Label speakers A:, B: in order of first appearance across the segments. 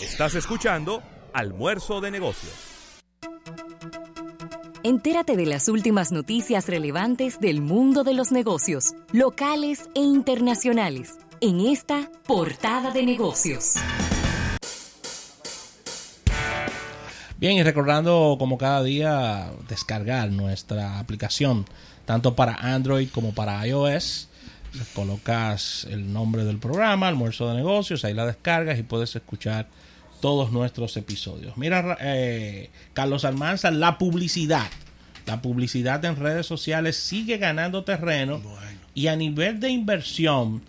A: Estás escuchando Almuerzo de Negocios.
B: Entérate de las últimas noticias relevantes del mundo de los negocios, locales e internacionales, en esta portada de negocios.
C: Bien, y recordando como cada día descargar nuestra aplicación, tanto para Android como para iOS. Colocas el nombre del programa, Almuerzo de Negocios, ahí la descargas y puedes escuchar todos nuestros episodios. Mira, eh, Carlos Almanza, la publicidad. La publicidad en redes sociales sigue ganando terreno y a nivel de inversión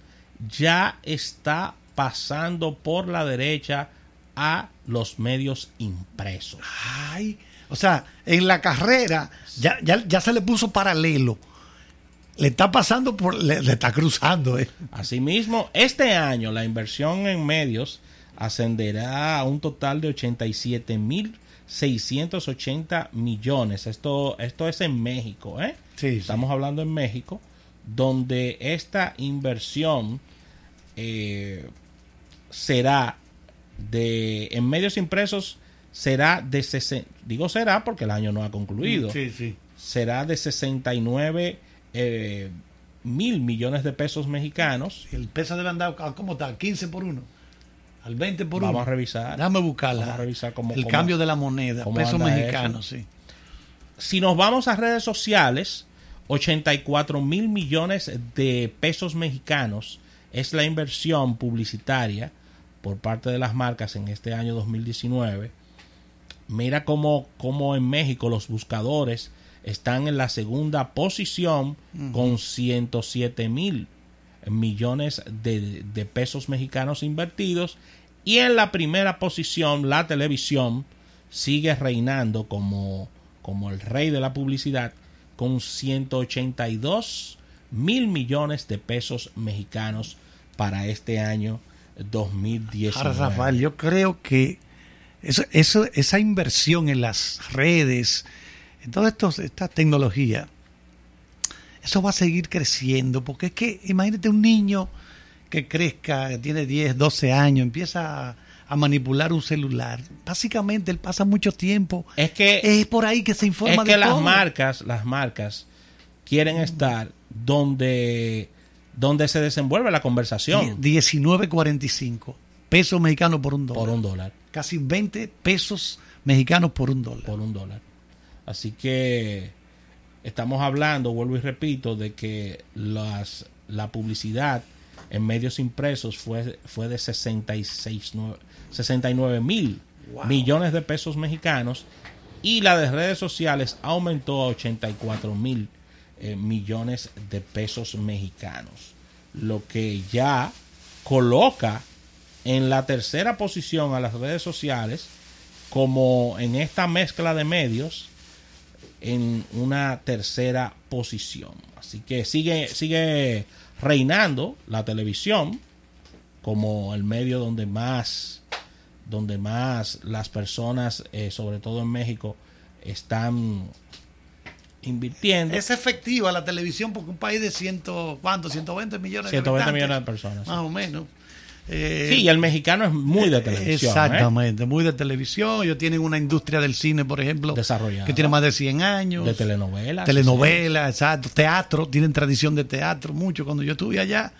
C: ya está pasando por la derecha a los medios impresos.
D: Ay, o sea, en la carrera ya, ya, ya se le puso paralelo. Le está pasando por, le, está cruzando. Eh.
C: Asimismo, este año la inversión en medios ascenderá a un total de 87.680 millones. Esto, esto es en México, ¿eh?
D: Sí,
C: Estamos hablando en México, donde esta inversión eh, será de, en medios impresos, será de, digo será porque el año no ha concluido.
D: Sí, sí.
C: Será de 69 eh, mil millones de pesos mexicanos.
D: El peso debe andar, ¿cómo está? 15 por 1 al 20 por 1.
C: Vamos a revisar.
D: Déjame buscarla.
C: Vamos a revisar cómo,
D: el
C: cómo-
D: cambio de la moneda, peso mexicano,
C: eso.
D: sí.
C: Si nos vamos a redes sociales, 84 mil millones de pesos mexicanos es la inversión publicitaria por parte de las marcas en este año 2019. Mira cómo, cómo en México los buscadores están en la segunda posición con 107 mil millones de, de pesos mexicanos invertidos. Y en la primera posición, la televisión sigue reinando como, como el rey de la publicidad con 182 mil millones de pesos mexicanos para este año 2019.
D: Ahora, Rafael, yo creo que esa inversión en las redes, en toda esta tecnología, eso va a seguir creciendo, porque es que imagínate un niño que crezca, que tiene 10, 12 años, empieza a, a manipular un celular. Básicamente él pasa mucho tiempo.
C: Es que
D: Es por ahí que se informa
C: es que
D: de
C: las
D: todo.
C: marcas, las marcas quieren estar donde donde se desenvuelve la conversación
D: 19.45 pesos mexicanos por un dólar.
C: por un dólar,
D: Casi 20 pesos mexicanos por un dólar.
C: por un dólar. Así que estamos hablando, vuelvo y repito, de que las, la publicidad en medios impresos fue, fue de 66, nue- 69 mil millones de pesos mexicanos y la de redes sociales aumentó a 84 mil eh, millones de pesos mexicanos, lo que ya coloca en la tercera posición a las redes sociales como en esta mezcla de medios en una tercera posición. Así que sigue, sigue reinando la televisión como el medio donde más, donde más las personas, eh, sobre todo en México, están invirtiendo.
D: Es efectiva la televisión porque un país de ciento, ¿cuánto? 120 millones
C: 120
D: de
C: millones de personas. sí.
D: Más o menos. Eh,
C: Sí, y el mexicano es muy de televisión. ¿eh?
D: Exactamente, muy de televisión. Ellos tienen una industria del cine, por ejemplo,
C: Desarrollada.
D: que tiene más de 100 años.
C: De telenovelas.
D: Telenovelas, exacto. Teatro, tienen tradición de teatro, mucho. Cuando yo estuve allá,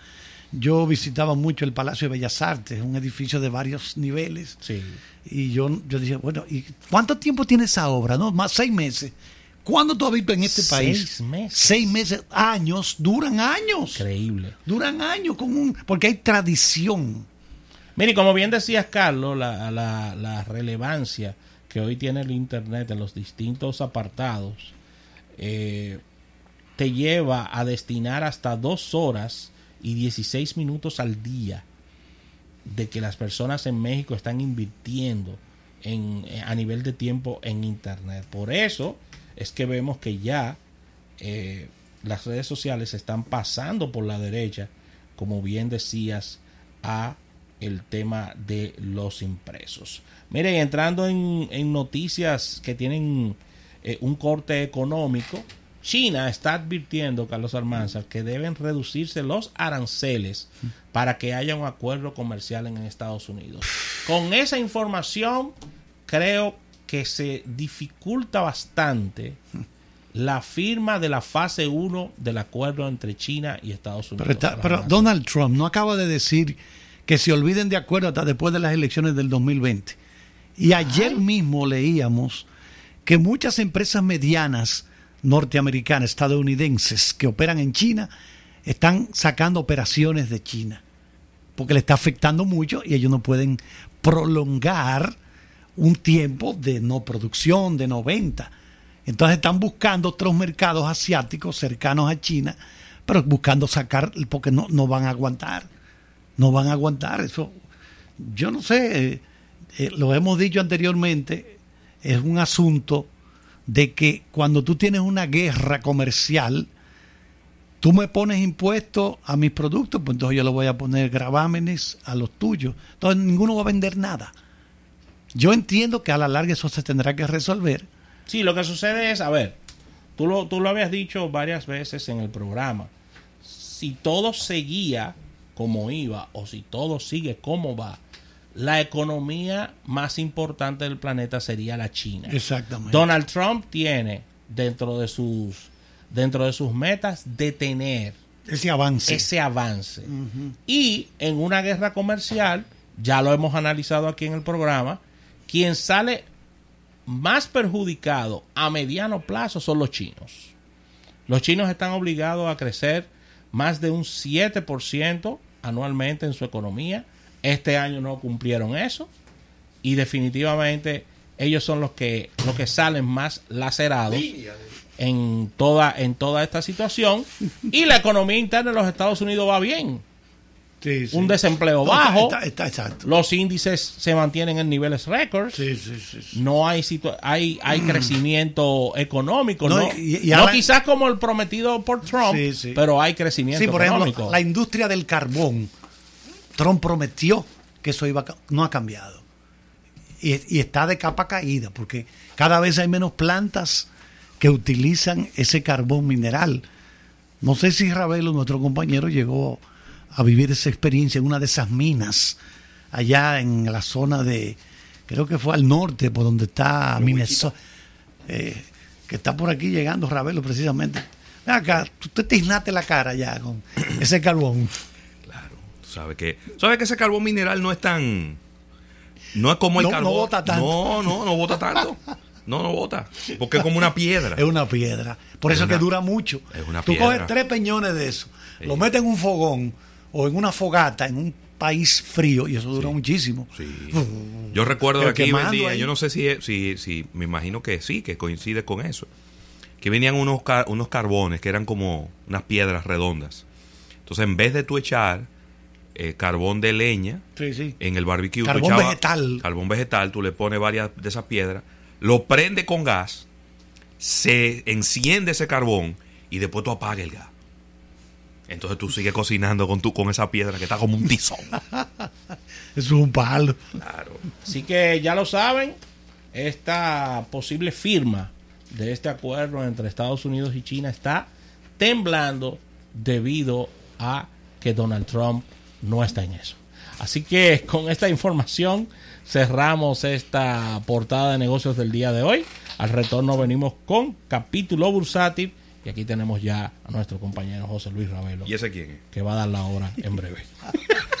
D: yo visitaba mucho el Palacio de Bellas Artes, un edificio de varios niveles.
C: Sí.
D: Y yo, yo dije, bueno, ¿y cuánto tiempo tiene esa obra? No, más seis meses. ¿Cuándo tú has visto en este
C: Seis
D: país?
C: meses.
D: Seis meses, años, duran años.
C: Increíble.
D: Duran años con un, porque hay tradición.
C: Mire, como bien decías, Carlos, la, la- la relevancia que hoy tiene el Internet en los distintos apartados eh, te lleva a destinar hasta dos horas y 16 minutos al día de que las personas en México están invirtiendo en, eh, a nivel de tiempo en Internet. Por eso es que vemos que ya eh, las redes sociales están pasando por la derecha, como bien decías, a el tema de los impresos. Miren, entrando en, en noticias que tienen eh, un corte económico, China está advirtiendo, Carlos Almanza, que deben reducirse los aranceles para que haya un acuerdo comercial en Estados Unidos. Con esa información, creo que se dificulta bastante la firma de la fase 1 del acuerdo entre China y Estados Unidos.
D: Pero, está-. Donald Trump no acaba de decir que se olviden de acuerdo hasta después de las elecciones del 2020. Y ayer mismo leíamos que muchas empresas medianas norteamericanas, estadounidenses, que operan en China, están sacando operaciones de China. Porque le está afectando mucho y ellos no pueden prolongar un tiempo de no producción, de no venta. Entonces están buscando otros mercados asiáticos cercanos a China, pero buscando sacar, porque no, no van a aguantar. No van a aguantar. Eso, yo no sé, eh, eh, lo hemos dicho anteriormente, es un asunto de que cuando tú tienes una guerra comercial, tú me pones impuestos a mis productos, pues entonces yo le voy a poner gravámenes a los tuyos. Entonces ninguno va a vender nada. Yo entiendo que a la larga eso se tendrá que resolver.
C: Sí, lo que sucede es, a ver, tú lo, tú lo habías dicho varias veces en el programa. Si todo seguía como iba o si todo sigue como va, la economía más importante del planeta sería la China.
D: Exactamente.
C: Donald Trump tiene dentro de sus dentro de sus metas detener
D: Ese avance.
C: ese avance. Y en una guerra comercial, ya lo hemos analizado aquí en el programa, quien sale más perjudicado a mediano plazo son los chinos. Los chinos están obligados a crecer más de un 7% anualmente en su economía. Este año no cumplieron eso y definitivamente ellos son los que los que salen más lacerados en toda en toda esta situación y la economía interna de los Estados Unidos va bien.
D: Sí, sí.
C: Un desempleo bajo,
D: Está, está- exacto.
C: los índices se mantienen en niveles récords.
D: Sí.
C: No hay hay hay crecimiento económico,
D: No,
C: no,
D: y- y
C: no
D: ahora-
C: quizás como el prometido por Trump, pero hay crecimiento
D: Sí, por
C: económico.
D: ejemplo, la industria del carbón, Trump prometió que eso iba a, no ha cambiado. Y, y está de capa caída, porque cada vez hay menos plantas que utilizan ese carbón mineral. No sé si Ravelo, nuestro compañero, llegó a vivir esa experiencia en una de esas minas, allá en la zona de, creo que fue al norte, por donde está Minnesota, eh, que está por aquí llegando Ravelo precisamente. Ven acá, tú te tiznaste la cara ya con ese carbón.
E: Claro. Tú sabes que, sabes que ese carbón mineral no es tan. No es como el
D: No- no
E: carbón.
D: bota tanto.
E: No, no, no bota tanto. No, no bota. Porque es como una piedra.
D: Es una piedra. Por
E: Es
D: eso
E: una-
D: que dura mucho.
E: es una
D: Tú
E: piedra.
D: coges tres peñones de eso,
E: Sí.
D: lo metes en un fogón o en una fogata en un país frío y eso dura muchísimo.
E: Sí. Yo recuerdo que aquí vendía,
D: ahí.
E: yo no sé si, si, si, me imagino que sí, que coincide con eso. Que venían unos, unos carbones que eran como unas piedras redondas. Entonces, en vez de tú echar eh, carbón de leña
D: Sí, sí.
E: en el barbecue, tú
D: Carbón vegetal.
E: Carbón vegetal, tú le pones varias de esas piedras, lo prende con gas, se enciende ese carbón y después tú apagas el gas. Entonces tú sigues cocinando con, tu, con esa piedra que está como un tizón.
D: Eso es un palo.
E: Claro.
C: Así que ya lo saben, esta posible firma de este acuerdo entre Estados Unidos y China está temblando debido a que Donald Trump no está en eso. Así que con esta información cerramos esta portada de negocios del día de hoy. Al retorno venimos con capítulo bursátil y aquí tenemos ya a nuestro compañero José Luis Ravelo
E: ¿Y ese quién es?
C: que va a dar la hora en breve.